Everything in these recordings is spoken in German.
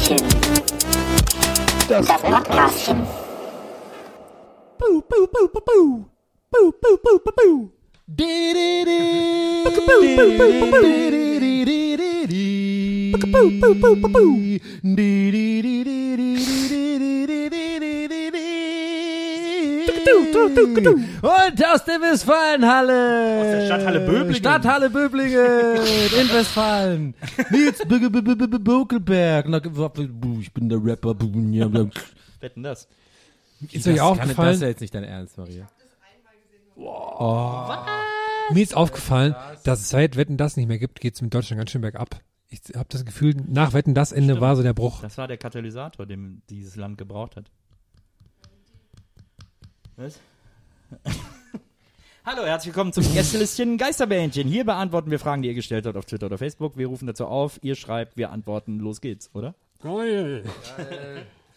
Geisterbällchen. Das Podcastchen. Boo, boo, boo, boo, boo. Boo, boo, boo, boo, boo. Boo, boo, boo, boo, boo, boo, boo, boo. Und aus der Westfalenhalle. Aus der Stadthalle Böblingen. Stadthalle Böblingen in Westfalen. Nils B- B- B- B- Bokelberg. Na, Ich bin der Rapper. Wetten das? Ist euch Das aufgefallen? ist ja jetzt nicht dein Ernst, Maria. Mir ist aufgefallen, dass es seit Wetten das nicht mehr gibt, geht es mit Deutschland ganz schön bergab. Ich habe das Gefühl, nach Wetten das Ende war so der Bruch. Das war der Katalysator, den dieses Land gebraucht hat. Was? Hallo, herzlich willkommen zum Gästelistchen Geisterbähnchen. Hier beantworten wir Fragen, die ihr gestellt habt auf Twitter oder Facebook. Wir rufen dazu auf, ihr schreibt, wir antworten, los geht's, oder? Geil.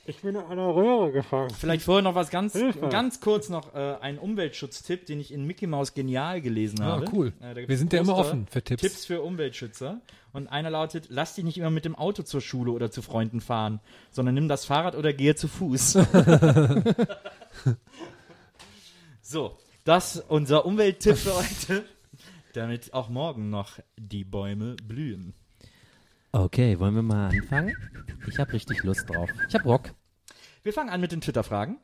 Ich bin in einer Röhre gefangen. Vielleicht vorher noch was ganz, Hilfe. ganz kurz noch äh, ein Umweltschutztipp, den ich in Mickey Mouse genial gelesen habe. Ah, cool. Äh, Wir sind ja immer offen für Tipps. Tipps für Umweltschützer. Und einer lautet, lass dich nicht immer mit dem Auto zur Schule oder zu Freunden fahren, sondern nimm das Fahrrad oder gehe zu Fuß. so, das unser Umwelttipp für heute, damit auch morgen noch die Bäume blühen. Okay, wollen wir mal anfangen? Ich habe richtig Lust drauf. Ich hab Rock. Wir fangen an mit den Twitter-Fragen.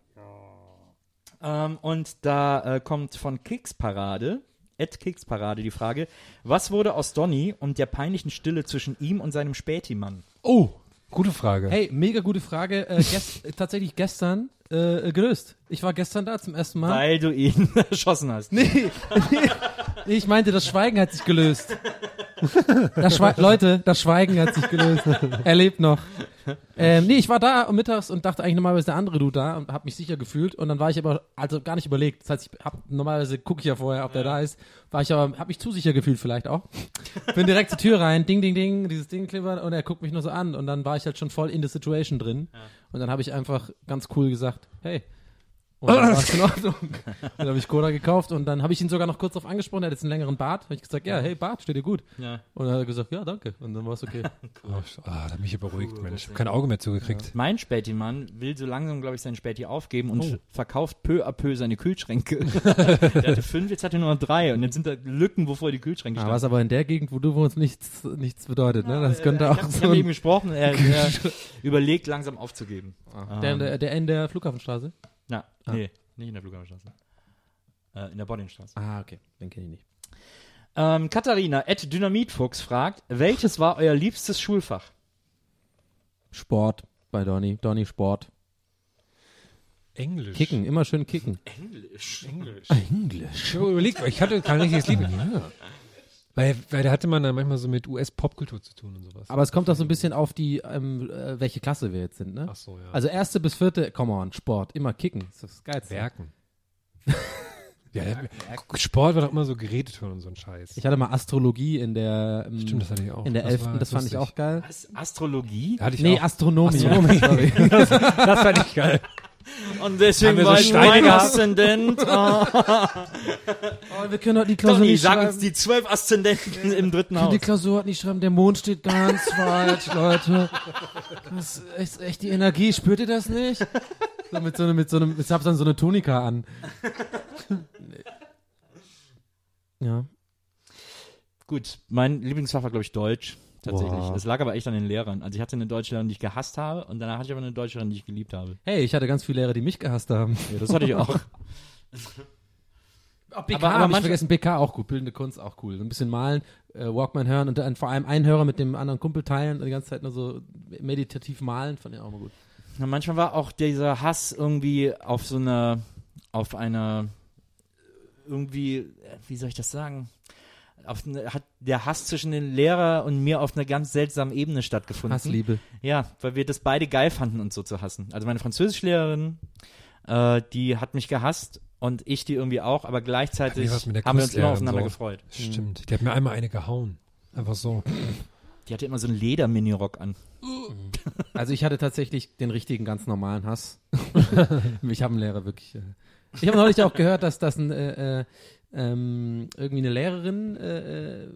Ähm, und da äh, kommt von Keksparade, Ed Keksparade, die Frage: Was wurde aus Donny und der peinlichen Stille zwischen ihm und seinem Spätimann? Oh, gute Frage. Hey, mega gute Frage. Äh, gest tatsächlich gestern äh, gelöst. Ich war gestern da zum ersten Mal. Weil du ihn erschossen hast. Nee, nee, ich meinte, das Schweigen hat sich gelöst. Das Schwe Leute, das Schweigen hat sich gelöst. Er lebt noch. Ähm, nee, ich war da mittags und dachte eigentlich normalerweise der andere du da und habe mich sicher gefühlt und dann war ich aber also gar nicht überlegt. Das heißt, ich hab normalerweise gucke ich ja vorher, ob der da ist. War ich aber habe mich zu sicher gefühlt vielleicht auch. Bin direkt zur Tür rein, ding ding ding, dieses Ding klimpert und er guckt mich nur so an und dann war ich halt schon voll in the situation drin und dann habe ich einfach ganz cool gesagt, hey, und dann war es in Ordnung. Dann habe ich Cola gekauft und dann habe ich ihn sogar noch kurz darauf angesprochen. Er hat jetzt einen längeren Bart. Habe ich gesagt, ja, hey Bart, steht dir gut. Ja. Und dann hat er gesagt, ja, danke. Und dann war es okay. Oh, ah, da hat mich hier beruhigt, Mensch. Ich habe kein Auge mehr zugekriegt. Mein Spätimann will so langsam, glaube ich, sein Späti aufgeben und verkauft peu à peu seine Kühlschränke. der hatte fünf, jetzt hat er nur noch drei und jetzt sind da Lücken, wovor die Kühlschränke Ah, standen. was aber in der Gegend, wo du wohnst, nichts, nichts bedeutet. Ne? Das könnte Äh, ich auch hab, ich so hab mit ihm ein, gesprochen, er, er überlegt langsam aufzugeben. der, der, der in der Flughafenstraße. Na, nee, nicht in der Flughafenstraße. Äh, in der Boddingstraße. Ah, okay. Den kenne ich nicht. Ähm, Katharina, at Dynamitfuchs fragt, welches war euer liebstes Schulfach? Sport bei Donny. Donny Sport. Englisch. Kicken, immer schön kicken. Englisch. Englisch. Englisch. Überlegt, ich hatte kein richtiges Lied. Ja. Weil, weil da hatte man dann manchmal so mit US-Popkultur zu tun und sowas. Aber es kommt doch so ein bisschen auf die, ähm, äh, welche Klasse wir jetzt sind, ne? Ach so, ja. Also erste bis vierte, come on, Sport, immer kicken. Das ist das Geilste. Werken. ja, Sport war doch immer so Geräteturnen und so ein Scheiß. Ich hatte mal Astrologie in der, ähm, Stimmt, das hatte ich auch. in der Das elften, war das, fand ich auch geil. Was? Astrologie? Da hatte ich Nee, auch. Astronomie. Astronomie. Sorry. das, das fand ich geil. Und deswegen war ich mein? Aszendent. Oh, Oh, wir können heute die Klausur Donny, nicht sag schreiben. uns die zwölf Aszendenten im dritten Die Haus. Klausur hat nicht schreiben, der Mond steht ganz falsch, Leute. Das ist echt die Energie, spürt ihr das nicht? So mit so einem, mit so einem, ich hab dann so eine Tunika an. Ja. Gut, mein Lieblingsfach war, glaube ich, Deutsch. Tatsächlich. Wow. Das lag aber echt an den Lehrern. Also ich hatte eine Deutschlehrerin, die ich gehasst habe und danach hatte ich aber eine Deutschlehrerin, die ich geliebt habe. Hey, ich hatte ganz viele Lehrer, die mich gehasst haben. Ja, das hatte ich auch. Oh, BK Aber- aber hab ich vergessen, BK auch gut, bildende Kunst auch cool. So ein bisschen malen, äh, Walkman hören und dann vor allem einen Hörer mit dem anderen Kumpel teilen und die ganze Zeit nur so meditativ malen, fand ich auch mal gut. Na, manchmal war auch dieser Hass irgendwie auf so einer, auf einer, irgendwie, äh, wie soll ich das sagen? Auf eine, hat der Hass zwischen den Lehrer und mir auf einer ganz seltsamen Ebene stattgefunden. Hassliebe. Ja, weil wir das beide geil fanden, uns so zu hassen. Also meine Französischlehrerin, äh, die hat mich gehasst und ich die irgendwie auch, aber gleichzeitig haben wir uns immer aufeinander so. gefreut. Stimmt. Die hat mir einmal eine gehauen. Einfach so. Die hatte immer so einen Leder-Minirock an. Also ich hatte tatsächlich den richtigen, ganz normalen Hass. ich habe einen Lehrer wirklich. Äh, ich habe neulich auch gehört, dass das ein, äh, äh, ähm, irgendwie eine Lehrerin äh, äh,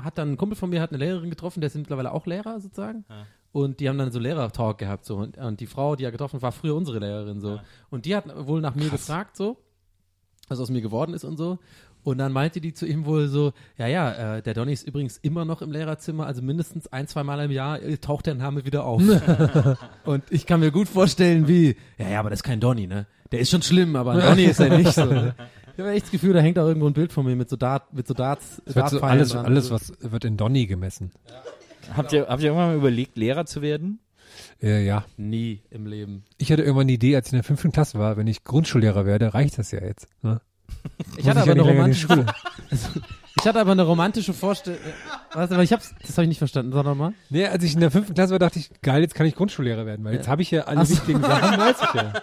hat dann ein Kumpel von mir hat eine Lehrerin getroffen, der ist mittlerweile auch Lehrer sozusagen. Und die haben dann so Lehrer-Talk gehabt so und, und die Frau, die er getroffen hat, war früher unsere Lehrerin so. Und die hat wohl nach mir gefragt so, was aus mir geworden ist und so. Und dann meinte die zu ihm wohl so, ja, ja, äh, der Donny ist übrigens immer noch im Lehrerzimmer, also mindestens ein, zwei Mal im Jahr äh, taucht der Name wieder auf. und ich kann mir gut vorstellen, wie, ja, ja, aber das ist kein Donny, ne? Der ist schon schlimm, aber ein Donny ist er nicht so. Ne? Ich habe echt das Gefühl, da hängt auch irgendwo ein Bild von mir mit so Dart, mit so Darts, wird so alles, dran. alles, was wird in Donny gemessen. Habt ihr, habt ihr irgendwann mal überlegt, Lehrer zu werden? Äh, ja. Nie im Leben. Ich hatte irgendwann die Idee, als ich in der fünften Klasse war, wenn ich Grundschullehrer werde, reicht das ja jetzt. Ne? Ich hatte, aber ja eine romantische, Schule. ich hatte aber eine romantische Vorstellung. Was, aber ich hab's, das habe ich nicht verstanden. Sag nochmal. Nee, als ich in der fünften Klasse war, dachte ich, geil, jetzt kann ich Grundschullehrer werden, weil jetzt habe ich ja alle Ach so. wichtigen Sachen, weiß ich ja.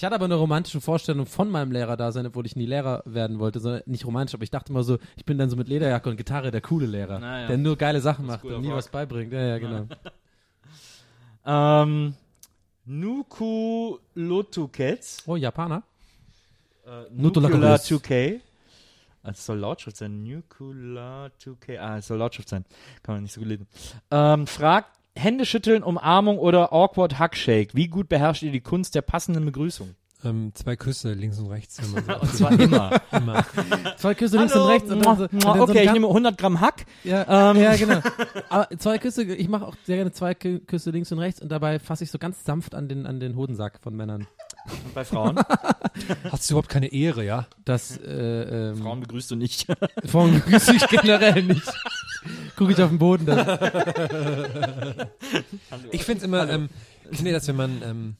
Ich hatte aber eine romantische Vorstellung von meinem Lehrer da sein, obwohl ich nie Lehrer werden wollte, sondern nicht romantisch, aber ich dachte immer so, ich bin dann so mit Lederjacke und Gitarre der coole Lehrer, Na ja. der nur geile Sachen macht und nie Rock. was beibringt. Ja, ja, genau. Ähm, Nuku Lotukets. Oh, Japaner? Äh, Chorus. 2K. Also es soll Lautschrift sein. Nukular 2K. Ah, es soll Lautschrift sein. Kann man nicht so gut lesen. Ähm, fragt, Hände schütteln, Umarmung oder awkward Hackshake. Wie gut beherrscht ihr die Kunst der passenden Begrüßung? Ähm, zwei Küsse links und rechts. Wenn man so Und zwar immer. immer. Zwei Küsse links und rechts. Und dann so, und dann so okay, ein ich nehme 100 Gramm Hack. Ja, Ähm. ja, genau. Aber zwei Küsse, ich mache auch sehr gerne zwei Kü- Küsse links und rechts und dabei fasse ich so ganz sanft an den, an den Hodensack von Männern. Und bei Frauen? Hast du überhaupt keine Ehre, ja? Das, äh, ähm, Frauen begrüßt du nicht. Frauen begrüße ich generell nicht. Gucke ich auf den Boden dann. Ich finde es immer, ähm, ich finde das, wenn man, ähm,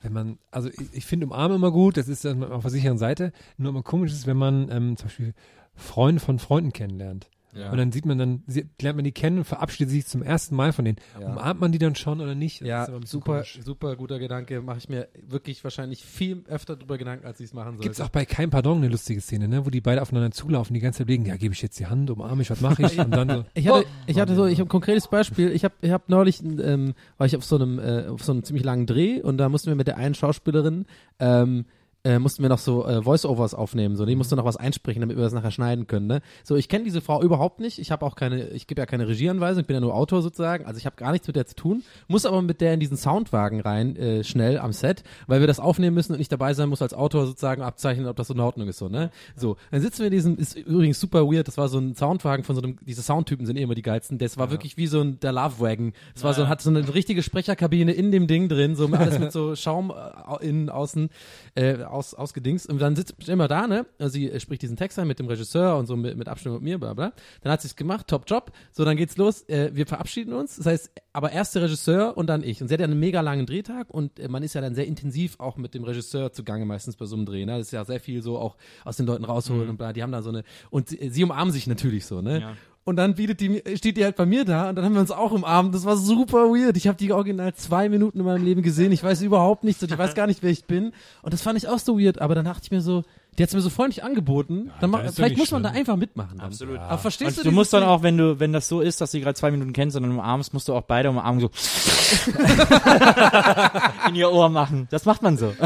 wenn man, also ich, ich finde umarmen immer gut, das ist dann auf der sicheren Seite, nur immer komisch ist, wenn man ähm, zum Beispiel Freunde von Freunden kennenlernt. Und dann sieht man dann, sie- lernt man die kennen und verabschiedet sich zum ersten Mal von denen. Ja. Umarmt man die dann schon oder nicht? Das Ja, super, komisch. super guter Gedanke. Mache ich mir wirklich wahrscheinlich viel öfter drüber Gedanken, als ich es machen sollte. Gibt's auch bei Kein Pardon eine lustige Szene, ne, wo die beide aufeinander zulaufen, die ganze Zeit legen, ja, gebe ich jetzt die Hand, umarme ich, was mache ich? Und dann so, Ich hatte, ich hatte so, ich habe ein konkretes Beispiel. Ich habe, ich habe neulich, ähm, war ich auf so einem, äh, auf so einem ziemlich langen Dreh und da mussten wir mit der einen Schauspielerin, ähm, äh, mussten wir noch so äh, Voice-Overs aufnehmen, so die musste noch was einsprechen, damit wir das nachher schneiden können. Ne? So, ich kenne diese Frau überhaupt nicht. Ich habe auch keine, ich gebe ja keine Regieanweisung, ich bin ja nur Autor sozusagen. Also ich habe gar nichts mit der zu tun, muss aber mit der in diesen Soundwagen rein, äh, schnell am Set, weil wir das aufnehmen müssen und ich dabei sein muss als Autor sozusagen abzeichnen, ob das so in Ordnung ist so. Ne? So, dann sitzen wir in diesem, ist übrigens super weird. Das war so ein Soundwagen von so einem, diese Soundtypen sind eh immer die geilsten. Das war wirklich wie so ein der Love Wagon. Es war so, hat so eine richtige Sprecherkabine in dem Ding drin, so alles mit so Schaum äh, innen, außen äh, aus, ausgedingst. Und dann sitzt immer da, ne? Also sie äh, spricht diesen Text ein mit dem Regisseur und so mit, mit Abstimmung mit mir, bla bla. Dann hat sie es gemacht, top Job. So, dann geht's los. Äh, wir verabschieden uns. Das heißt, aber erst der Regisseur und dann ich. Und sie hat ja einen mega langen Drehtag und äh, man ist ja dann sehr intensiv auch mit dem Regisseur zugange meistens bei so einem Dreh. Ne? Das ist ja sehr viel so auch aus den Leuten rausholen und bla. Die haben da so eine und sie, sie umarmen sich natürlich so, ne? Ja. Und dann bietet die, steht die halt bei mir da und dann haben wir uns auch umarmt. Das war super weird. Ich habe die original zwei Minuten in meinem Leben gesehen. Ich weiß überhaupt nichts und ich weiß gar nicht, wer ich bin. Und das fand ich auch so weird. Aber dann dachte ich mir so, die hat's mir so freundlich angeboten. dann da mach, vielleicht muss man da einfach mitmachen. Dann. Absolut. Aber verstehst Und du du dieses musst dann auch, wenn du, wenn das so ist, dass du die gerade zwei Minuten kennst und dann umarmst, musst du auch beide umarmen so in ihr Ohr machen. Das macht man so.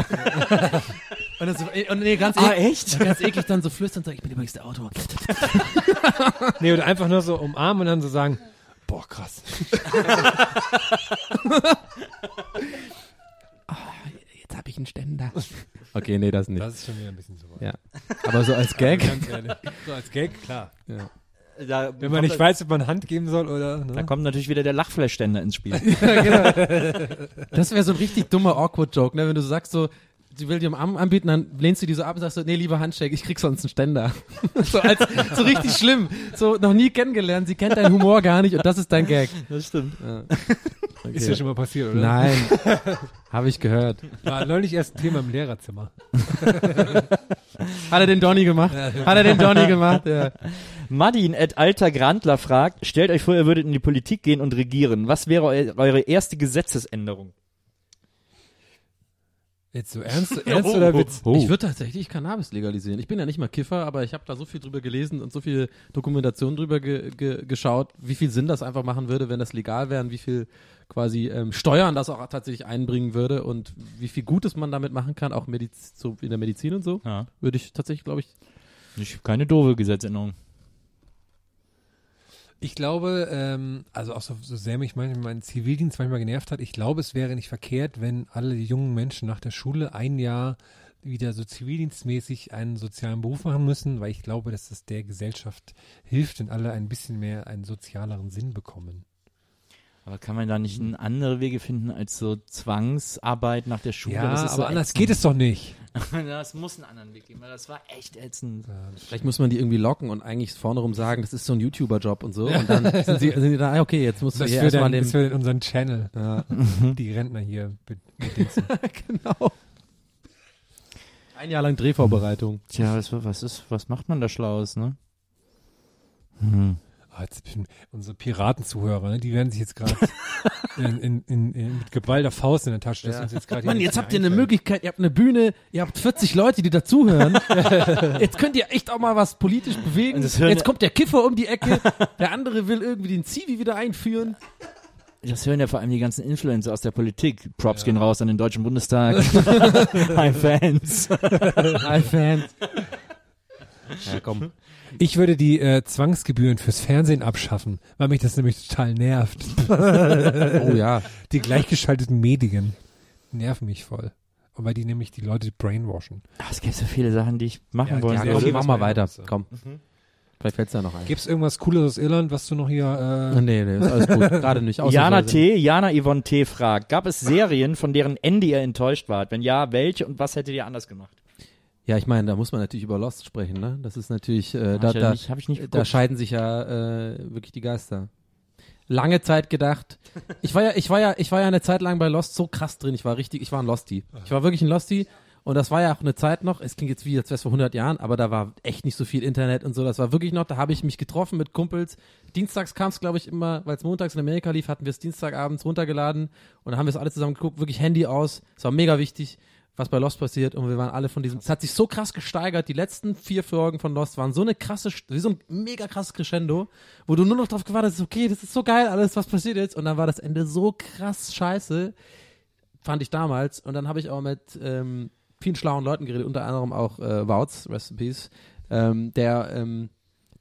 Und, dann so, und nee, ganz, Ah, ek- echt? ganz eklig dann so flüstern, so, ich bin übrigens der Autor. nee, oder einfach nur so umarmen und dann so sagen, boah, krass. Jetzt habe ich einen Ständer. Okay, nee, das nicht. Das ist schon wieder ein bisschen so weit. Ja. Aber so als Gag. Ganz ehrlich. So als Gag, klar. ja. Da, Wenn man nicht weiß, ob man Hand geben soll oder. Ne? da kommt natürlich wieder der Lachfleischständer ins Spiel. Das wäre so ein richtig dummer Awkward-Joke, ne? Wenn du so sagst so, sie will dir am Arm anbieten, dann lehnst du die so ab und sagst so, nee, lieber Handshake, ich krieg sonst einen Ständer. so als, so richtig schlimm. So noch nie kennengelernt, sie kennt deinen Humor gar nicht und das ist dein Gag. Das stimmt. Ja. Okay. Ist ja schon mal passiert, oder? Nein. Habe ich gehört. War neulich erst ein Thema im Lehrerzimmer. Hat er den Donny gemacht? Hat er den Donny gemacht? Ja. Madin at Alter Grandler fragt, stellt euch vor, ihr würdet in die Politik gehen und regieren. Was wäre eu eure erste Gesetzesänderung? Jetzt so ernst, ernst oder Witz? Ich würde tatsächlich Cannabis legalisieren. Ich bin ja nicht mal Kiffer, aber ich habe da so viel drüber gelesen und so viel Dokumentation drüber ge ge geschaut, wie viel Sinn das einfach machen würde, wenn das legal wäre und wie viel quasi ähm, Steuern das auch tatsächlich einbringen würde und wie viel Gutes man damit machen kann, auch Mediz so in der Medizin und so, Ja. würde ich tatsächlich, glaube ich, Nicht, keine doofe Gesetzänderung. Ich glaube, ähm, also auch so, so sehr mich mein, mein Zivildienst manchmal genervt hat, ich glaube, es wäre nicht verkehrt, wenn alle jungen Menschen nach der Schule ein Jahr wieder so zivildienstmäßig einen sozialen Beruf machen müssen, weil ich glaube, dass das der Gesellschaft hilft, wenn alle ein bisschen mehr einen sozialeren Sinn bekommen. Aber kann man da nicht in andere Wege finden als so Zwangsarbeit nach der Schule? ja, das ist aber so anders ätzend. geht es doch nicht. Das muss einen anderen Weg geben, weil das war echt ätzend. vielleicht muss man die irgendwie locken und eigentlich vorne rum sagen, das ist so ein YouTuber-Job und so und dann sind sie, sind die da, ah, okay, jetzt musst du Das hier für, erstmal dann, den, das für unseren Channel, ja, die Rentner hier genau. Ein Jahr lang Drehvorbereitung. Tja, was, was ist, was macht man da Schlaues, ne? Hm. Jetzt unsere Piratenzuhörer, ne, die werden sich jetzt gerade in, in, in, in, mit geballter Faust in der Tasche. Uns jetzt gerade Mann, jetzt habt ihr eine. Möglichkeit, ihr habt eine Bühne, ihr habt 40 Leute, die dazuhören. jetzt könnt ihr echt auch mal was politisch bewegen. Jetzt kommt der Kiffer um die Ecke, der andere will irgendwie den Zivi wieder einführen. Das hören ja vor allem die ganzen Influencer aus der Politik. Props gehen raus an den Deutschen Bundestag. Hi Fans. Hi Fans. Ja, komm. Ich würde die äh, Zwangsgebühren fürs Fernsehen abschaffen, weil mich das nämlich total nervt. Oh ja. Die gleichgeschalteten Medien nerven mich voll. Und weil die nämlich die Leute brainwashen. Ach, es gibt so viele Sachen, die ich machen Ja, wollte. Ja, komm, mach mal weiter. Komm. Vielleicht fällt's da noch ein. Gibt es irgendwas Cooles aus Irland, was du noch hier... Äh, Nee, nee, ist alles gut. Gerade nicht. Jana. T., Jana Yvonne T. fragt, gab es Serien, von deren Ende ihr enttäuscht wart? Wenn ja, welche und was hättet ihr anders gemacht? Ja, ich meine, da muss man natürlich über Lost sprechen, ne? Das ist natürlich, äh, da, ich da, nicht, hab ich nicht da geguckt. scheiden sich ja äh, wirklich die Geister. Lange Zeit gedacht. Ich war ja, ich war ja, ich war ja eine Zeit lang bei Lost so krass drin. Ich war richtig, ich war ein Losty. Ich war wirklich ein Losty. Und das war ja auch eine Zeit noch, es klingt jetzt wie, als wäre es vor 100 Jahren, aber da war echt nicht so viel Internet und so. Das war wirklich noch, da habe ich mich getroffen mit Kumpels. Dienstags kam es, glaube ich, immer, weil es montags in Amerika lief, hatten wir es Dienstagabends runtergeladen und dann haben wir es alle zusammen geguckt, wirklich Handy aus. Es war mega wichtig, was bei Lost passiert und wir waren alle von diesem, es hat sich so krass gesteigert. Die letzten vier Folgen von Lost waren so eine krasse, wie so ein mega krasses Crescendo, wo du nur noch drauf gewartet hast, okay, das ist so geil, alles, was passiert jetzt. Und dann war das Ende so krass scheiße, fand ich damals. Und dann habe ich auch mit ähm, vielen schlauen Leuten geredet, unter anderem auch äh, Wouts, Rest in Peace, ähm, der, ähm,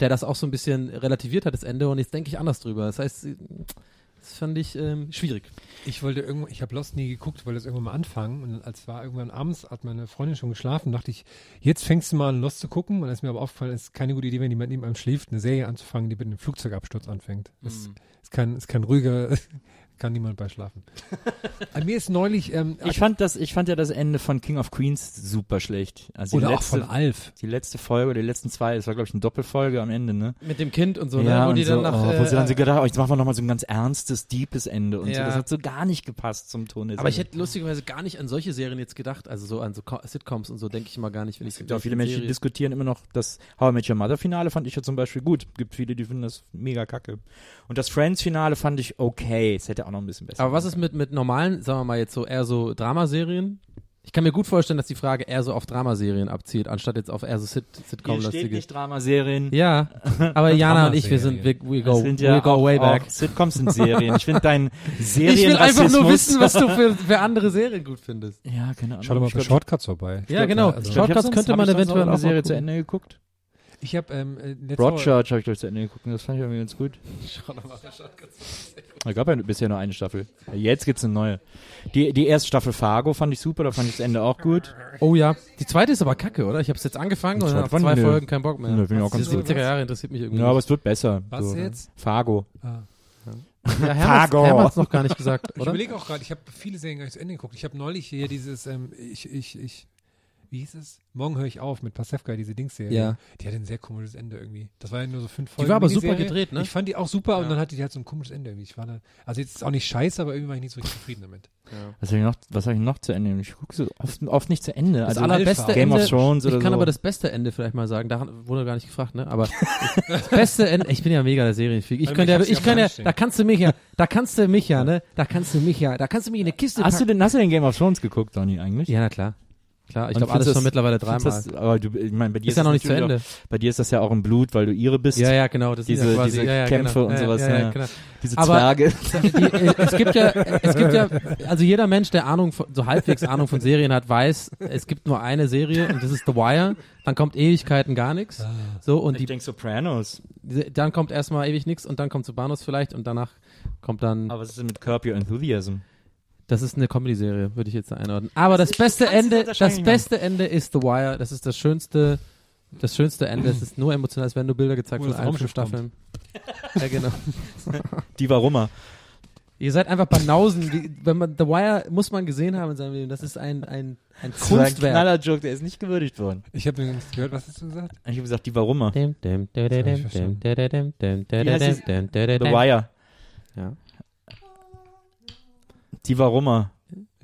der das auch so ein bisschen relativiert hat, das Ende. Und jetzt denke ich anders drüber. Das heißt, das fand ich ähm, schwierig. Ich wollte irgendwann, ich habe Lost nie geguckt, wollte das irgendwann mal anfangen. Und als war irgendwann abends, hat meine Freundin schon geschlafen, dachte ich, jetzt fängst du mal an Lost zu gucken. Und dann ist mir aber aufgefallen, es ist keine gute Idee, wenn jemand neben einem schläft, eine Serie anzufangen, die mit einem Flugzeugabsturz anfängt. Das ist kein, ist kein ruhiger, kann niemand bei schlafen. An mir ist neulich, ähm, Ich fand das, ich fand ja das Ende von King of Queens super schlecht. Also oder auch letzte, von Alf. die letzte Folge oder die letzten zwei, das war glaube ich eine Doppelfolge am Ende, ne? Mit dem Kind und so, ja, ne? Wo und die so, dann nach, oh, wo sie dann äh, so gedacht, oh, jetzt machen wir nochmal so ein ganz ernstes, deepes Ende und so. Ja. Das hat so gar nicht gepasst zum Ton. aber ich hätte lustigerweise gar nicht an solche Serien jetzt gedacht, also so an so Co Sitcoms und so denke ich mal gar nicht, wenn ich Es gibt auch viele Menschen, die diskutieren immer noch das How I Met Your Mother Finale fand ich ja zum Beispiel gut. Gibt viele, die finden das mega kacke. Und das Friends Finale fand ich okay. Es hätte auch noch ein bisschen besser. Aber was ist mit, mit normalen, sagen wir mal jetzt so eher so Dramaserien? Ich kann mir gut vorstellen, dass die Frage eher so auf Dramaserien abzielt, anstatt jetzt auf eher so Sit Hier steht Sitcom-lastige. nicht Dramaserien. Ja, aber Jana und ich, wir sind, wir, we Das go, sind ja we go auch, way back. Auch Sitcoms sind Serien. Ich finde dein Serien Ich will einfach nur wissen, was du für, für andere Serien gut findest. Ja, keine Ahnung. Schau doch mal bei Shortcuts vorbei. Ja, genau. also- ich glaub, ich hab Shortcuts sonst- könnte man eventuell eine auch mal Serie zu. Ende geguckt. Ich habe ähm, äh, Broadchurch habe ich durch zu Ende geguckt und das fand ich irgendwie ganz gut. Da gab ja bisher nur eine Staffel. Jetzt gibt's eine neue. Die, die erste Staffel Fargo fand ich super, da fand ich das Ende auch gut. Oh ja. Die zweite ist aber kacke, oder? Ich habe es jetzt angefangen und Die dann nach zwei ich- Folgen kein Bock mehr. Nö, find ich auch die ganz gut. 70er Jahre interessiert mich irgendwie Ja, aber es wird besser. Was so, jetzt? Fargo. Ah. Ja, Hermann, hat's noch gar nicht gesagt, Ich oder? überlege auch gerade, ich habe viele Serien gar nicht zu Ende geguckt. Ich habe neulich hier dieses, ähm, ich, ich, ich, wie hieß es? Morgen höre ich auf mit Pasewka, diese Dingsserie. Ja. Die hatte ein sehr komisches Ende irgendwie. Das war ja nur so fünf Folgen. Die war aber super gedreht, ne? Ich fand die auch super und dann hatte die halt so ein komisches Ende irgendwie. Ich war da, also jetzt ist auch nicht scheiße, aber irgendwie war ich nicht so richtig zufrieden damit. Was habe ich, noch- was hab ich noch zu Ende? Ich gucke so oft, oft nicht zu Ende. Das Also allerbeste Game Ende, of Thrones oder ich kann so. aber das beste Ende vielleicht mal sagen. Daran wurde gar nicht gefragt, ne? Aber das beste Ende, ich bin ja mega der Serienfreak. Ich könnte ja, ich ja kann ja, da kannst du mich ja, da kannst du mich ja, ne? Da kannst du mich ja, da kannst du mich in eine Kiste hast, du packen. denn, hast du den Game of Thrones geguckt, Donny, eigentlich? Ja, na klar. Klar, ich glaube alles schon mittlerweile dreimal. Das, aber du, ich meine, bei dir Ist ja das noch nicht zu Ende. Auch, bei dir ist das ja auch im Blut, weil du ihre bist. Ja, ja, genau. Das Diese- ja quasi, diese ja, ja, Kämpfe genau. und ja, sowas, Ja, ja, ja. genau. Diese Aber- Zwerge. Die, es gibt ja, es gibt ja, also jeder Mensch, der Ahnung, von, so halbwegs Ahnung von Serien hat, weiß, es gibt nur eine Serie und das ist The Wire. Dann kommt Ewigkeiten gar nichts. So und ich die, denke Sopranos. dann kommt erstmal ewig nichts und dann kommt Sopranos vielleicht und danach kommt dann, Aber was ist denn mit Curb Your Enthusiasm? Das ist eine Comedy-Serie, würde ich jetzt einordnen. Aber das, ist- beste du Ende, das das beste Ende ist The Wire. Das ist das schönste, das schönste Ende. Es ist nur emotional, es werden nur Bilder gezeigt Wo von das allen fünf. Staffeln. Ja, genau. Die Warummer. Ihr seid einfach Banausen. Wie- Wenn man The Wire muss man gesehen haben in seinem Leben. Das ist ein ein ein Das war ein Kunstwerk. Knaller-Joke, der ist nicht gewürdigt worden. Ich habe übrigens gehört, was hast du gesagt? Ich habe gesagt, die Warummer. The. Wire. Ja. Die Warummer.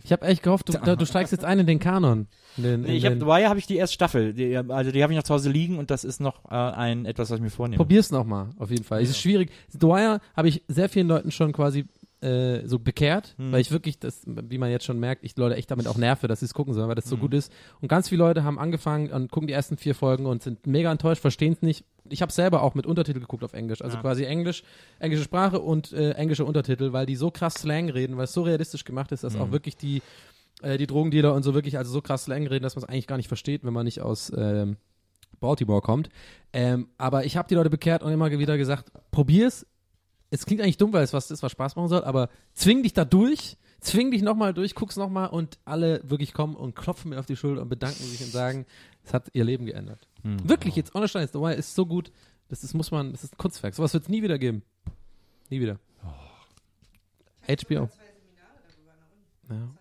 Ich habe echt gehofft, du, da- du steigst jetzt ein in den Kanon. In den, Nee, ich hab, Wire habe ich die erste Staffel. Die, also die habe ich noch zu Hause liegen und das ist noch äh, ein etwas, was ich mir vornehme. probier's noch mal, auf jeden Fall. Es ist schwierig. The Wire habe ich sehr vielen Leuten schon quasi äh, so bekehrt, Hm. weil ich wirklich, das, wie man jetzt schon merkt, ich Leute echt damit auch nerve, dass sie es gucken sollen, weil das Hm. so gut ist. Und ganz viele Leute haben angefangen und gucken die ersten vier Folgen und sind mega enttäuscht, verstehen es nicht. Ich habe selber auch mit Untertitel geguckt auf Englisch, also Ja. quasi Englisch, englische Sprache und äh, englische Untertitel, weil die so krass Slang reden, weil es so realistisch gemacht ist, dass Mhm. auch wirklich die äh, die Drogendealer und so wirklich also so krass Slang reden, dass man es eigentlich gar nicht versteht, wenn man nicht aus ähm, Baltimore kommt. Ähm, aber ich habe die Leute bekehrt und immer wieder gesagt, probier's. Es klingt eigentlich dumm, weil es was ist, was Spaß machen soll, aber zwing dich da durch, zwing dich nochmal durch, guck's nochmal und alle wirklich kommen und klopfen mir auf die Schulter und bedanken sich und sagen, es hat ihr Leben geändert. Hm. Wirklich, jetzt ohne Scheiß, The Wire ist so gut, das ist, muss man, das ist ein Kunstwerk. Sowas wird es nie wieder geben. Nie wieder. HBO. Ja.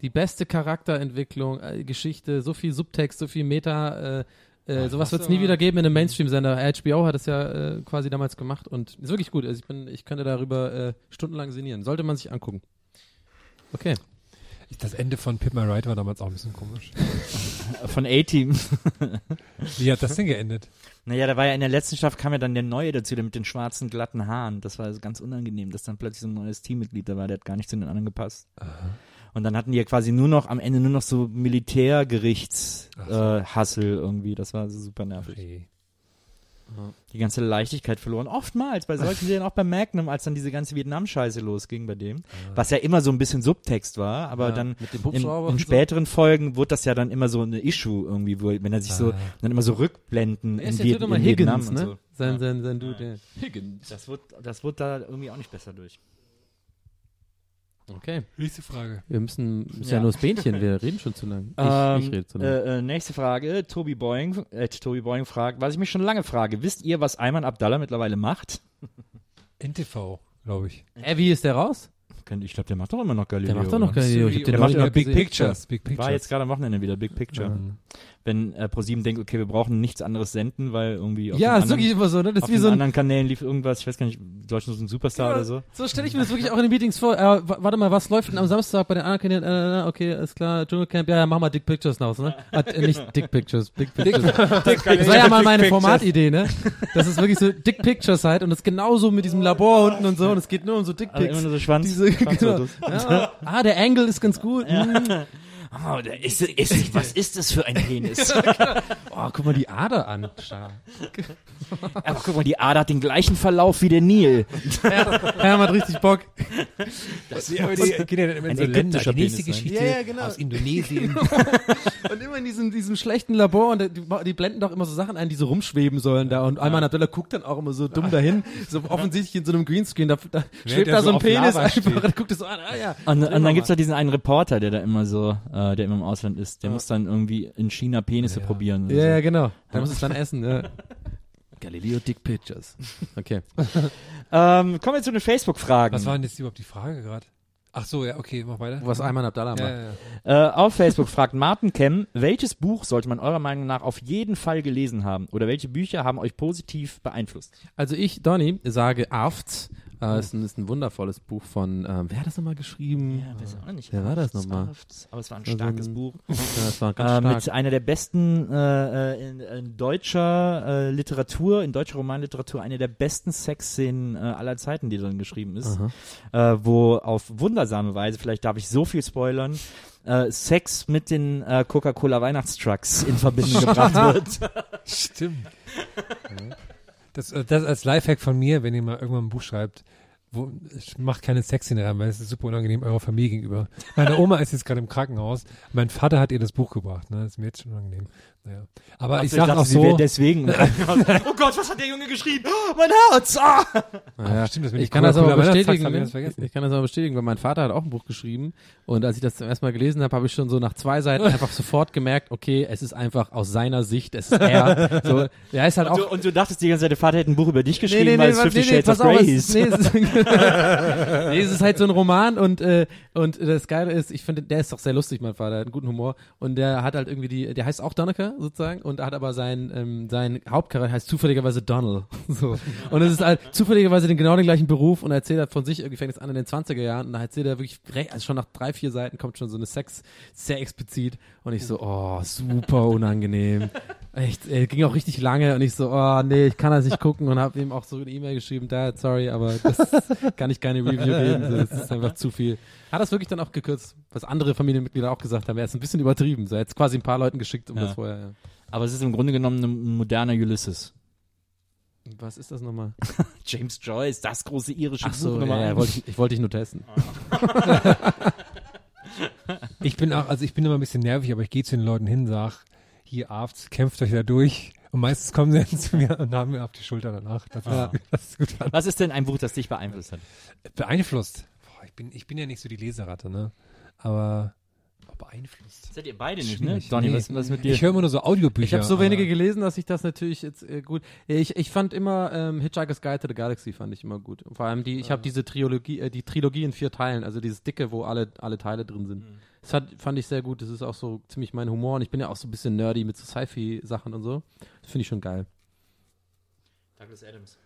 Die beste Charakterentwicklung, äh, Geschichte, so viel Subtext, so viel Meta, äh, äh, sowas wird es nie wieder geben in einem Mainstream-Sender. HBO hat es ja äh, quasi damals gemacht und ist wirklich gut. Also ich bin, ich könnte darüber äh, stundenlang sinnieren. Sollte man sich angucken. Okay. Das Ende von Pip My Ride war damals auch ein bisschen komisch. Von A-Team. Wie hat das denn geendet? Naja, da war ja in der letzten Staffel kam ja dann der Neue dazu, der mit den schwarzen, glatten Haaren. Das war also ganz unangenehm, dass dann plötzlich so ein neues Teammitglied da war, der hat gar nicht zu den anderen gepasst. Und dann hatten die ja quasi nur noch, am Ende nur noch so Militärgerichts äh, so. Hassel irgendwie. Das war so super nervig. Okay. Die ganze Leichtigkeit verloren. Oftmals bei solchen Serien, auch bei Magnum, als dann diese ganze Vietnam-Scheiße losging bei dem. Was ja immer so ein bisschen Subtext war, aber Ja, dann mit dem in, in und so. späteren Folgen wurde das ja dann immer so eine Issue irgendwie, wo, wenn er sich so, Ah. dann immer so Rückblenden Er ist in, mal in Vietnam Higgins, und ne? so. Sein, Ja. sein, sein Dude, ja. Higgins. Das wird, das wird da irgendwie auch nicht besser durch. Okay. Nächste Frage. Wir müssen, ist ja. Ja. nur das Bähnchen, wir reden schon zu lang. Ich, Ähm, ich rede zu lang. äh, äh, nächste Frage. Tobi Boing, äh, Tobi Boing fragt, was ich mich schon lange frage. Wisst ihr, was Ayman Abdallah mittlerweile macht? NTV, glaube ich. Äh, wie ist der raus? Ich glaube, der macht doch immer noch Galileo. Der macht doch noch? Galileo. Ich hab Mystery den Der macht immer noch Big gesehen. Picture. Big Pictures. War jetzt gerade am Wochenende wieder Big Picture. Ähm, Wenn äh, ProSieben denkt, okay, wir brauchen nichts anderes senden, weil irgendwie auf Ja, den anderen, immer so, ne? Das auf wie so anderen Kanälen lief irgendwas, ich weiß gar nicht, Deutschland ist ein Superstar Ja, oder so. so stelle ich mir das wirklich auch in den Meetings vor. Äh, warte mal, was läuft denn am Samstag bei den anderen Kanälen? Äh, äh, okay, ist klar, Dschungelcamp, ja, ja, mach mal Dick Pictures raus, ne? Ah, äh, nicht Dick Pictures, Big Pictures. das war ja mal meine Formatidee, ne? Das ist wirklich so Dick Pictures halt und das ist genauso mit diesem Labor unten und so und es geht nur um so Dick Also Pics. immer nur so Schwanz, Diese, genau. Ja. Ah, der Angle ist ganz gut. Mm. Oh, da ist, ist, was ist das für ein Penis? Oh, guck mal die Ader an. Aber guck mal, die Ader hat den gleichen Verlauf wie der Nil. Herr hat richtig Bock. Das ja, aber die immer in Ein so ägyptischer Die nächste Penis sein. Geschichte Ja, ja, genau. aus Indonesien. Und immer in diesem, diesem schlechten Labor und die, die blenden doch immer so Sachen ein, die so rumschweben sollen da. Und Ayman Abdullah guckt dann auch immer so dumm dahin, so offensichtlich in so einem Greenscreen. Da, da schwebt da so ein Penis einfach. Da guckt es so an, ah ja. Und, und dann gibt's mal. doch diesen einen Reporter, der da immer so, äh, der immer im Ausland ist. Der muss dann irgendwie in China Penisse probieren. oder Ja, ja, so. genau. Da muss es dann essen, ja. Galileo Dick Pictures. Okay. Ähm, kommen wir zu den Facebook-Fragen. Was war denn jetzt überhaupt die Frage gerade? Ach so, ja, okay, mach weiter. Was Ayman Abdallah macht. ja, ja, ja. Äh, auf Facebook fragt Martin Kem, welches Buch sollte man eurer Meinung nach auf jeden Fall gelesen haben? Oder welche Bücher haben euch positiv beeinflusst? Also ich, Donny, sage Afts. Äh, ist, ein, ist ein wundervolles Buch von, ähm, wer hat das nochmal geschrieben? weiß auch nicht. Wer war das nochmal? Aber es war ein Also starkes ein- Buch. Ja, das war ganz Äh, stark. mit einer der besten äh, äh, in, in deutscher äh, Literatur, in deutscher Romanliteratur, eine der besten Sexszenen äh, aller Zeiten, die darin geschrieben ist, äh, wo auf wundersame Weise, vielleicht darf ich so viel spoilern, Sex mit den Coca-Cola Weihnachtstrucks in Verbindung gebracht wird. Stimmt. Ja. Das, äh, das als Lifehack von mir, wenn ihr mal irgendwann ein Buch schreibt, wo, macht keine Sexszene rein, weil es ist super unangenehm eurer Familie gegenüber. Meine Oma ist jetzt gerade im Krankenhaus. Mein Vater hat ihr das Buch gebracht. Ne? Das ist mir jetzt schon unangenehm. Naja. Aber ich sag dachte, auch sie wäre so, deswegen. oh Gott, was hat der Junge geschrieben? Oh, mein Herz! Ah! Ja, stimmt, das ich den kann das aber bestätigen. ich Ne? Ich kann das aber bestätigen, weil mein Vater hat auch ein Buch geschrieben und als ich das zum ersten Mal gelesen habe, habe ich schon so nach zwei Seiten einfach sofort gemerkt, okay, es ist einfach aus seiner Sicht, es ist er. so, er ist halt Und auch du, und du dachtest die ganze Zeit, der Vater hätte ein Buch über dich geschrieben, weil es Fifty Shades of Grey ist, nee, es ist, nee, es ist halt so ein Roman und äh, und das Geile ist, ich finde, der ist doch sehr lustig, mein Vater, hat einen guten Humor und der hat halt irgendwie die, der heißt auch Donneker sozusagen und hat aber sein ähm, sein Hauptcharakter heißt zufälligerweise Donald. So. Und es ist halt zufälligerweise den genau den gleichen Beruf und er erzählt halt von sich, irgendwie fängt es an in den 20er Jahren und da erzählt er wirklich, re- also schon nach drei, vier Seiten kommt schon so eine Sex, sehr explizit und ich so, oh, super unangenehm. Echt, ey, ging auch richtig lange und ich so, oh nee, ich kann das nicht gucken und habe ihm auch so eine E-Mail geschrieben, Dad, sorry, aber das kann ich keine Review geben, so, das ist einfach zu viel. Hat das wirklich dann auch gekürzt, was andere Familienmitglieder auch gesagt haben, er ist ein bisschen übertrieben, so er hat es quasi ein paar Leuten geschickt, um Ja. das vorher, ja. Aber es ist im Grunde genommen ein moderner Ulysses. Was ist das nochmal? James Joyce, das große irische Ach so, ja, ja, wollte ich, ich wollte dich nur testen. ich bin auch, also ich bin immer ein bisschen nervig, aber ich gehe zu den Leuten hin, sag, hier Arzt, kämpft euch da durch. Und meistens kommen sie dann zu mir und haben mir auf die Schulter danach. Das ist, Ja. das ist gut. Was ist denn ein Buch, das dich beeinflusst hat? Beeinflusst. Bin, ich bin ja nicht so die Leseratte, ne? Aber beeinflusst. Seid ihr beide nicht, ne? Donny, Nee. was, was mit dir? Ich höre immer nur so Audiobücher. Ich habe so wenige gelesen, dass ich das natürlich jetzt äh, gut. Ich, ich fand immer ähm, Hitchhiker's Guide to the Galaxy fand ich immer gut. Vor allem die, ich habe diese Trilogie, äh, die Trilogie in vier Teilen, also dieses dicke, wo alle alle Teile drin sind. Das hat, fand ich sehr gut. Das ist auch so ziemlich mein Humor und ich bin ja auch so ein bisschen nerdy mit so Sci-Fi-Sachen und so. Das finde ich schon geil. Douglas Adams.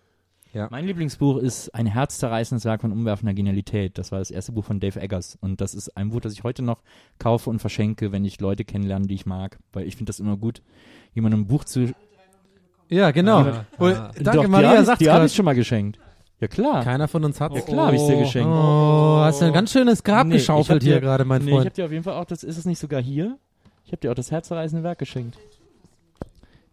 Ja. Mein Lieblingsbuch ist Ein herzzerreißendes Werk von umwerfender Genialität. Das war das erste Buch von Dave Eggers. Und das ist ein Buch, das ich heute noch kaufe und verschenke, wenn ich Leute kennenlerne, die ich mag. Weil ich finde das immer gut, jemandem ein Buch zu. Ja, genau. Ah, ah. danke, Doch, die Maria ich- sagt Die habe gerade. ich schon mal geschenkt. Ja, klar. Keiner von uns hat Ja, klar hab ich dir geschenkt. Oh, hast du ein ganz schönes Grab Nee, ich geschaufelt hier gerade, mein nee, ich Freund. habe dir auf jeden Fall auch, das ist es nicht sogar hier? Ich habe dir auch das herzzerreißende Werk geschenkt.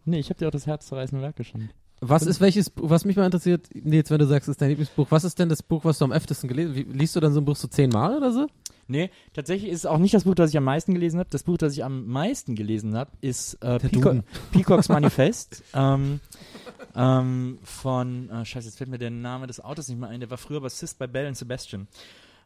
Nee, ich habe dir auch das herzzerreißende Werk geschenkt. Was ist welches, was mich mal interessiert, nee, jetzt wenn du sagst, ist dein Lieblingsbuch, was ist denn das Buch, was du am öftesten gelesen Wie, Liest du dann so ein Buch so zehnmal oder so? Nee, tatsächlich ist es auch nicht das Buch, das ich am meisten gelesen habe. Das Buch, das ich am meisten gelesen habe, ist äh, Duden. Peacocks Manifest. ähm, ähm, von, äh, scheiße, jetzt fällt mir der Name des Autors nicht mehr ein. Der war früher Bassist bei Bell and Sebastian.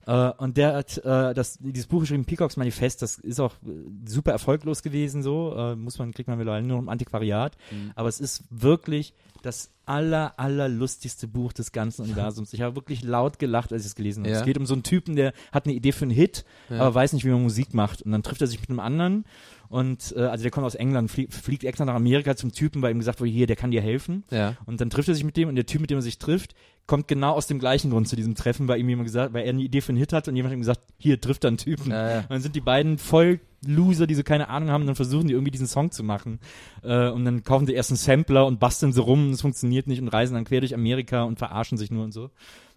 Äh, und der hat äh, das, dieses Buch geschrieben, Peacocks Manifest, das ist auch äh, super erfolglos gewesen, so, äh, muss man, kriegt man mittlerweile nur im Antiquariat. Aber es ist wirklich das aller, aller lustigste Buch des ganzen Universums. Ich habe wirklich laut gelacht, als ich es gelesen habe. Ja. Es geht um so einen Typen, der hat eine Idee für einen Hit, Ja. aber weiß nicht, wie man Musik macht. Und dann trifft er sich mit einem anderen und äh, also der kommt aus England, flie fliegt extra nach Amerika zum Typen, weil ihm gesagt wurde, hier, der kann dir helfen. Ja. Und dann trifft er sich mit dem und der Typ, mit dem er sich trifft, kommt genau aus dem gleichen Grund zu diesem Treffen, weil ihm jemand gesagt, weil er eine Idee für einen Hit hat und jemand hat ihm gesagt, hier trifft er einen Typen. Ja, ja. Und dann sind die beiden voll Loser, die so keine Ahnung haben, und dann versuchen die irgendwie diesen Song zu machen. Äh, und dann kaufen die erst einen Sampler und basteln so rum, und es funktioniert nicht und reisen dann quer durch Amerika und verarschen sich nur und so.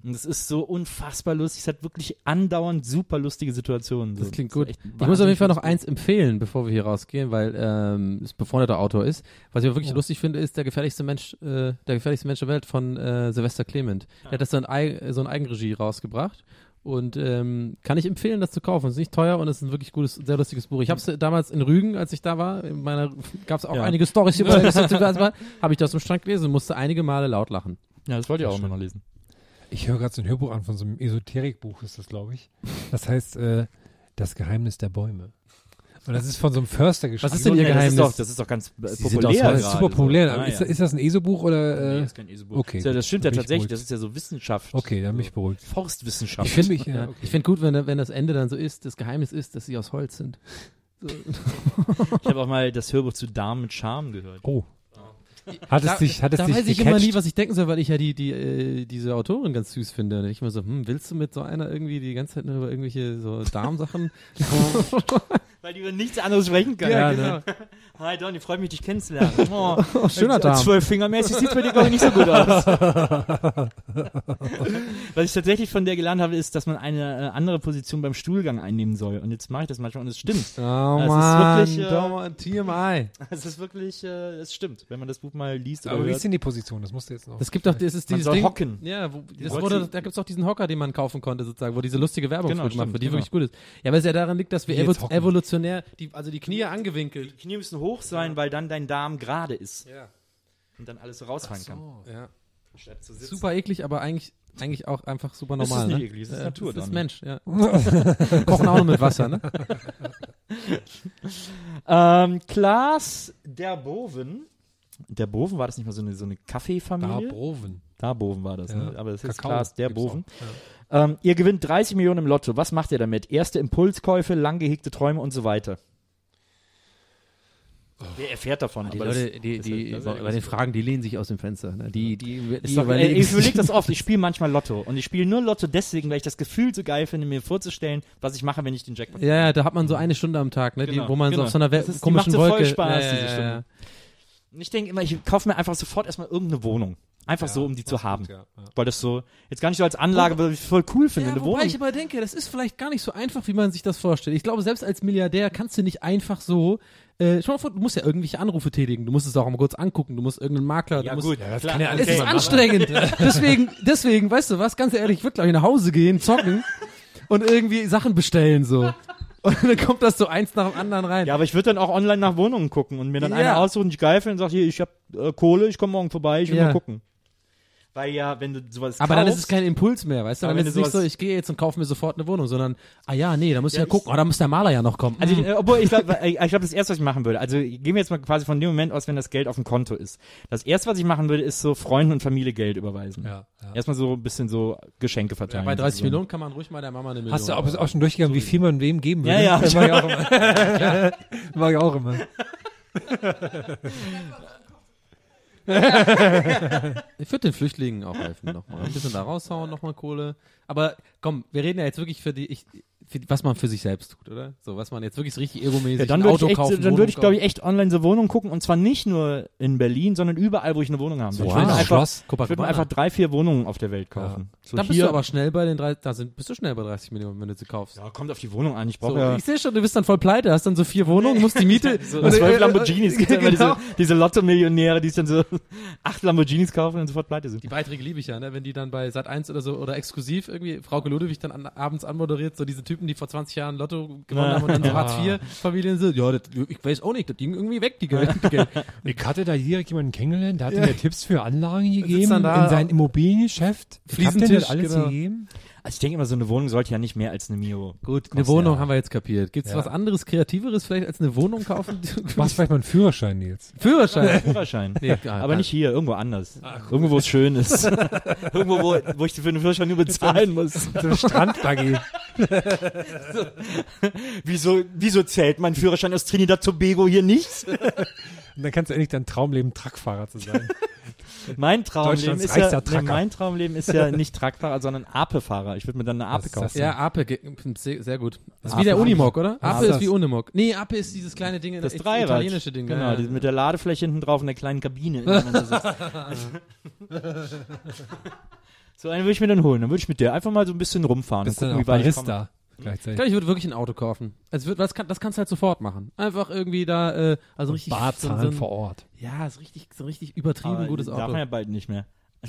Und es ist so unfassbar lustig. Es hat wirklich andauernd super lustige Situationen. So. Das klingt gut. echt Ich muss auf jeden Fall noch eins empfehlen, bevor wir hier rausgehen, weil ähm, es befreundeter Autor ist. Was ich aber wirklich lustig finde, ist der gefährlichste Mensch, äh, der gefährlichste Mensch der Welt von äh, Sylvester Clement. Der hat das so in, Ei- so in Eigenregie rausgebracht. Und ähm, kann ich empfehlen, das zu kaufen. Es ist nicht teuer und es ist ein wirklich gutes, sehr lustiges Buch. Ich habe es damals in Rügen, als ich da war, in meiner gab es auch Ja. einige Storys über habe ich das im Schrank gelesen und musste einige Male laut lachen. Ja, das wollte ich auch immer noch lesen. Ich höre gerade so ein Hörbuch an von so einem Esoterikbuch, ist das, glaube ich. Das heißt, äh, Das Geheimnis der Bäume. Und das ist von so einem Förster geschrieben. Was ist denn Ihr Nee, das ist Geheimnis? doch, das ist doch ganz äh, Sie sind populär. Das ist super populär. so. Ah, ist, ja. ist das ein ESO-Buch oder? Äh, Nee, das ist kein ESO-Buch. okay. Das, ja, das stimmt ja tatsächlich. beruhigt. Das ist ja so Wissenschaft. okay, dann bin ich so beruhigt. Forstwissenschaft. Ich finde mich, ja, okay. Ich finde gut, wenn, wenn das Ende dann so ist, das Geheimnis ist, dass sie aus Holz sind. Ich habe auch mal das Hörbuch zu Darm mit Charme gehört. Oh. Hat es da, dich, hat es da dich weiß ich gecatcht? immer nie, was ich denken soll, weil ich ja die, die, äh, diese Autorin ganz süß finde. Und ich immer so, hm, willst du mit so einer irgendwie die ganze Zeit nur über irgendwelche so Darmsachen? Weil die über nichts anderes sprechen kann. Ja, genau. Hi Donny, freut mich, dich kennenzulernen. Oh, Oh, schöner Darm. Zwölffingermäßig sieht bei dir, glaube ich, nicht so gut aus. Was ich tatsächlich von der gelernt habe, ist, dass man eine äh, andere Position beim Stuhlgang einnehmen soll. Und jetzt mache ich das manchmal und es stimmt. Oh ist Mann, wirklich, äh, TMI. Es ist wirklich, äh, es stimmt, wenn man das Buch mal liest oder Aber wie ist denn die Position? Das musst du jetzt noch. Es gibt doch, es ist Man dieses soll Ding. hocken. Ja, wo, das wurde, da gibt's auch diesen Hocker, den man kaufen konnte, sozusagen, wo diese lustige Werbung Genau, für gemacht wird, die genau. wirklich gut ist. Ja, weil es ja daran liegt, dass wir evolutionär, die, also die Knie angewinkelt. Die Knie müssen hoch sein, weil dann dein Darm gerade ist Ja. und dann alles so rausfallen kann. ja. Statt zu sitzen. Super eklig, aber eigentlich, eigentlich auch einfach super Das ist normal. nicht ne? eklig, das ist Ja, Natur, Das ist. Mensch, ja. Kochen auch nur mit Wasser, ne? Ähm, Klaas der Boven. Der Boven, war das nicht mal so eine, so eine Kaffeefamilie? Da Boven war das, Ja. ne? aber das ist Klaas der Boven. Ähm, ihr gewinnt 30 Millionen im Lotto. Was macht ihr damit? Erste Impulskäufe, lang gehegte Träume und so weiter. Wer erfährt davon? Die Leute, das, die, die, das- bei den Fragen, die lehnen sich aus dem Fenster. Ne? Die, die, die, doch, ey, ich überlege das oft. Ich spiele manchmal Lotto. Und ich spiele nur Lotto deswegen, weil ich das Gefühl so geil finde, mir vorzustellen, was ich mache, wenn ich den Jackpot Ja, ja, da hat man so eine Stunde am Tag, ne? Genau, die, wo man so genau. auf so einer komischen macht so voll Wolke. Spaß, ja, diese ja, Stunde. Ja. Ich denke immer, ich kaufe mir einfach sofort erstmal irgendeine Wohnung. Einfach so, um die zu haben. Ja, ja. Weil das so, jetzt gar nicht so als Anlage, weil ich voll cool finde, Ja, eine wobei Wohnung. ich aber denke, das ist vielleicht gar nicht so einfach, wie man sich das vorstellt. Ich glaube, selbst als Milliardär kannst du nicht einfach so. Äh, schau mal vor, du musst ja irgendwelche Anrufe tätigen. Du musst es auch mal kurz angucken. Du musst irgendeinen Makler. ja, du musst, gut. das klar. kann ja alles Es ist anstrengend. deswegen, deswegen, weißt du was, ganz ehrlich, ich würde gleich nach Hause gehen, zocken und irgendwie Sachen bestellen so. Und dann kommt das so eins nach dem anderen rein. Ja, aber ich würde dann auch online nach Wohnungen gucken und mir dann Ja. eine aussuchen, die ich geil finde und sage, hier, ich habe äh, Kohle, ich komme morgen vorbei, ich will Ja. mal gucken. Weil ja, wenn du sowas aber kaufst, dann ist es kein Impuls mehr, weißt du? Dann wenn ist es du nicht so, ich gehe jetzt und kaufe mir sofort eine Wohnung, sondern, ah ja, nee, da muss ich ja, Ja, gucken, oh, da muss der Maler ja noch kommen. Also, ich, äh, obwohl ich glaube, ich glaube, das erste, was ich machen würde, also gehen wir jetzt mal quasi von dem Moment aus, wenn das Geld auf dem Konto ist. Das erste, was ich machen würde, ist so Freunden und Familie Geld überweisen. Ja, ja. Erstmal so ein bisschen so Geschenke ja, verteilen. bei 30 so. Millionen kann man ruhig mal der Mama eine Million. Hast du auch, auch schon durchgegangen, wie viel man wem geben würde? Ja, ja. Das mach ich auch immer. mach ich auch immer. Ich würde den Flüchtlingen auch helfen nochmal. Ein bisschen da raushauen, nochmal Kohle. Aber komm, wir reden ja jetzt wirklich für die, ich, für, was man für sich selbst tut, oder? So, was man jetzt wirklich so richtig egomäßig Ja, dann würde Auto ich, echt, kaufen, dann würde ich glaube ich, echt online so Wohnungen gucken und zwar nicht nur in Berlin, sondern überall, wo ich eine Wohnung haben will. Wow. Ich würde einfach, Schloss, ich würde einfach drei, vier Wohnungen auf der Welt kaufen. So Da bist du aber schnell bei den drei, da sind, bist du schnell bei 30 Millionen, wenn du sie kaufst. ja, kommt auf die Wohnung an. Ich brauche So, ja Ich sehe schon, du bist dann voll pleite, hast dann so vier Wohnungen, musst die Miete. so und- zwölf Lamborghinis. Gibt ja genau. diese, diese Lotto-Millionäre, die dann so acht Lamborghinis kaufen und sofort pleite sind. Die Beiträge liebe ich ja, ne? wenn die dann bei Sat 1 oder so oder exklusiv irgendwie Frauke Ludewig dann an, abends anmoderiert, so diese Typen, die vor 20 Jahren Lotto gewonnen haben und dann so Hartz IV Familien sind. Ja, das, ich weiß auch nicht, das ging irgendwie weg, die Geld. Die Geld. Ich hatte da direkt jemanden kennengelernt, der hat mir Tipps für Anlagen gegeben in sein Immobiliengeschäft. Ich hab das alles genau. gegeben. Also ich denke immer, so eine Wohnung sollte ja nicht mehr als eine Mio. Gut, eine Wohnung ja. haben wir jetzt kapiert. Gibt's Ja. was anderes, kreativeres vielleicht als eine Wohnung kaufen? Du machst vielleicht mal einen Führerschein, Nils. Führerschein. Führerschein. Nee, ja, Aber nicht hier, irgendwo anders. irgendwo, wo es schön ist. irgendwo, wo, wo ich für den Führerschein nur bezahlen muss. So eine Strandbuggy. wieso, wieso zählt mein Führerschein aus Trinidad Tobago hier nicht? Und dann kannst du endlich dein Traumleben Truckfahrer zu sein. Mein Traumleben ist ja, nee, mein Traumleben ist ja nicht Truckfahrer, sondern Ape-Fahrer. Ich würde mir dann eine Ape kaufen. Ja, Ape, sehr, gut. Das ist Ape wie der Unimog, oder? Was Ape ist wie Unimog. Nee, Ape ist dieses kleine Ding, Das das Dreirad. italienische Ding. Genau, ja, ja. mit der Ladefläche hinten drauf in der kleinen Kabine. in der man so sitzt. so einen würde ich mir dann holen. Dann würde ich mit der einfach mal so ein bisschen rumfahren Das und ist gucken, dann wie auch weit ich komme. Barista Ich gleichzeitig. glaube, ich würde wirklich ein Auto kaufen. Also das, kann, das kannst du halt sofort machen. Einfach irgendwie da, äh, also richtig. Barzahlen so, so, vor Ort. Ja, ist richtig, so ein richtig übertrieben Aber gutes Darf Auto. man ja bald nicht mehr.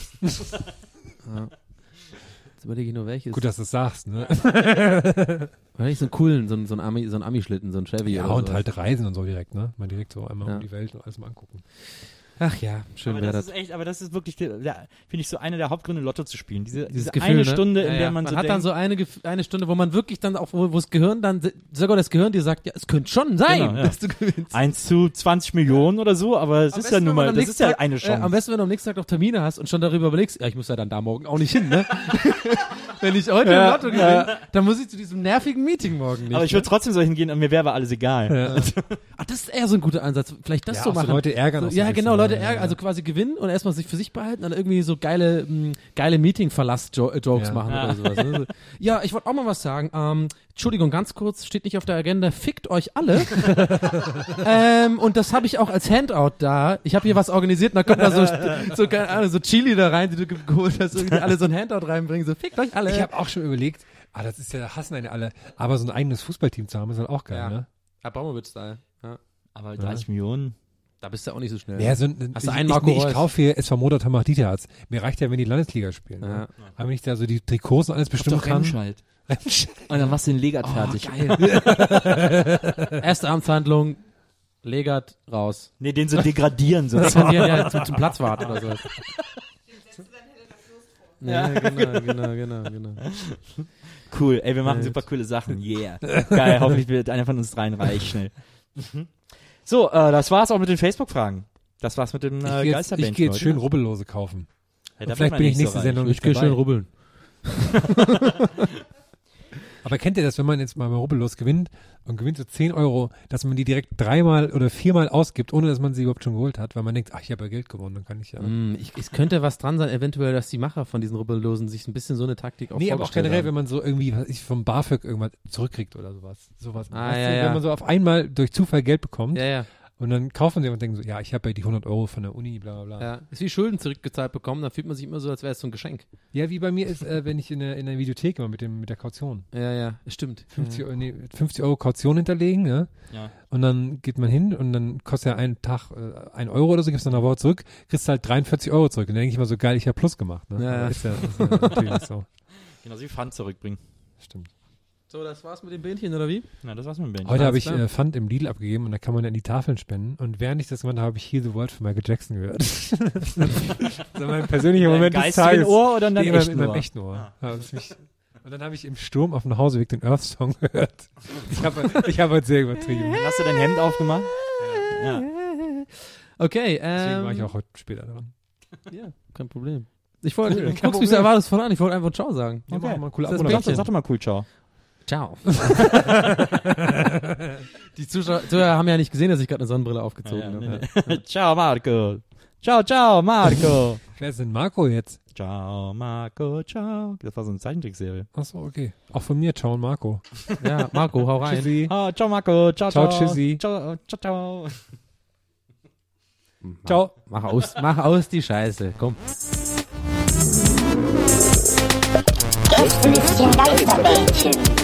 Jetzt überlege ich nur welches. Gut, dass du es sagst, ne? War nicht so einen coolen, so, ein- so ein Ami, so ein Ami-Schlitten, so ein Chevy Ja, oder und so. halt Reisen und so direkt, ne? Mal direkt so einmal Ja. um die Welt und alles mal angucken. Ach ja, schön Aber wäre das das. ist echt, aber das ist wirklich, finde ich, so einer der Hauptgründe, Lotto zu spielen. Diese, Dieses diese Gefühl, eine ne? Stunde, in Ja, der ja. man, man so hat denkt, dann so eine, eine Stunde, wo man wirklich dann auch, wo wo das Gehirn dann, sogar das Gehirn dir sagt, ja, es könnte schon sein, Genau, ja. dass du gewinnst. 1 zu 20 Millionen oder so, aber es Am ist ja nun man mal, am das ist ja Tag- eine Äh, Chance. am besten, wenn du am nächsten Tag noch Termine hast und schon darüber überlegst, ja, ich muss ja dann da morgen auch nicht hin, ne? wenn ich heute Ja, im Lotto gewinne, dann muss ich zu diesem nervigen Meeting morgen nicht. aber ich ne? würde trotzdem so hingehen und mir wäre aber alles egal. Ach, das ist eher so ein guter Ansatz. Vielleicht das Ja, so machen. Leute ärgern So, ja, genau, Leute ja, ärgern, ja. also quasi gewinnen und erstmal sich für sich behalten, dann irgendwie so geile, mh, geile Meeting-Verlass-Jokes Ja. machen oder sowas. Ne? Ja, ich wollte auch mal was sagen. Ähm, Entschuldigung, ganz kurz, steht nicht auf der Agenda, fickt euch alle. ähm, und das habe ich auch als Handout da. Ich habe hier was organisiert und da kommt da so, so, keine Ahnung, so Chili da rein, die du ge- geholt hast, irgendwie alle so ein Handout reinbringen, so fickt euch alle. Ich habe auch schon überlegt, ah, das ist ja, hassen eine alle, aber so ein eigenes Fußballteam zu haben, ist halt auch geil, Ja. ne? Abramowitz-Style. Ja. Aber 30 Millionen. Da bist du auch nicht so schnell. Ja, so ein, Hast du ich, einen ich, Marco nee, ich Reus? kaufe hier SV Motor Tamach Dieterharz. Mir reicht ja, wenn die Landesliga spielen. Ja. Ne? Aber wenn ich da so die Trikots und alles bestimmen kann. Remscheid. Und dann machst du den Legat fertig. Erste Amtshandlung, Legat raus. Nee, den so degradieren. So. Das kann ja, ja zum, zum Platz warten oder so. Ja, genau, genau, genau, genau. Cool, ey, wir machen Ja, super coole Sachen. Yeah. Geil, hoffentlich wird einer von uns dreien reich schnell. So, äh, das war's auch mit den Facebook-Fragen. Das war's mit dem Ich äh, gehe jetzt, ich geh jetzt schön Rubbellose kaufen. Ja, Vielleicht bin ich nächste so Sendung Ich gehe schön rubbeln. Aber kennt ihr das, wenn man jetzt mal bei Rubbellos gewinnt und gewinnt so 10 Euro, dass man die direkt dreimal oder viermal ausgibt, ohne dass man sie überhaupt schon geholt hat, weil man denkt, ach, ich habe ja Geld gewonnen, dann kann ich ja. Mm, ich, es könnte was dran sein, eventuell, dass die Macher von diesen Rubbellosen sich ein bisschen so eine Taktik auch Nee, aber auch generell, haben. wenn man so irgendwie, was ich vom BAföG irgendwas zurückkriegt oder sowas. Sowas. Ah, ja, du, ja. Wenn man so auf einmal durch Zufall Geld bekommt Ja, ja, und dann kaufen sie und denken so, ja, ich habe ja die 100 Euro von der Uni, bla bla bla. ja. Ist wie Schulden zurückgezahlt bekommen, dann fühlt man sich immer so, als wäre es so ein Geschenk. Ja, wie bei mir ist, äh, wenn ich in der, in der Videothek immer mit, dem, mit der Kaution. Ja, ja, stimmt. 50, Euro, nee, 50 Euro Kaution hinterlegen, ja. Ja. Und dann geht man hin und dann kostet ja einen Tag äh, ein Euro oder so, gibst dann eine Woche zurück, kriegst halt 43 Euro zurück. Und dann denke ich immer so, geil, ich habe Plus gemacht. Ne? Ja, ja. Ist ja, ist ja natürlich so. Genau, sie Pfand zurückbringen. Stimmt. So, das war's mit dem Bähnchen, oder wie? Na, das war's mit dem Bändchen. Heute habe ich äh, Pfand im Lidl abgegeben und da kann man dann die Tafeln spenden. Und während ich das gemacht habe, habe ich Heal the World von Michael Jackson gehört. das ist mein persönlicher Moment des geistigen Tages. Ohr oder in deinem Nee, echten in meinem Ohr? echten Ohr. Ja, mich- und dann habe ich im Sturm auf dem Hauseweg den Earth-Song gehört. Ich habe ich hab heute sehr übertrieben. Hast du dein Hemd aufgemacht? Ja. Okay, Deswegen ähm, war ich auch heute später dran. Ja, kein Problem. Ich wollte, Cool, guckst mich so erwartungsvoll an, ich wollte einfach Ciao sagen. Ja, mach mal doch- sag doch mal cool, ciao. Ciao. Die Zuschauer, Zuhörer haben ja nicht gesehen, dass ich gerade eine Sonnenbrille aufgezogen Ja, habe. nee, nee. ciao, Marco. Ciao, ciao, Marco. Wer ist denn Marco jetzt? ciao, Marco, ciao. Das war so eine Zeichentrickserie. Achso, okay. Auch von mir, ciao und Marco. Ja, Marco, hau rein. Tschüssi. Ah, ciao, Marco. Ciao, Ciao, ciao. tschüssi. Ciao, ciao, ciao. Ciao. Mach aus, mach aus die Scheiße. Komm. Gästelistchen Geisterbällchen.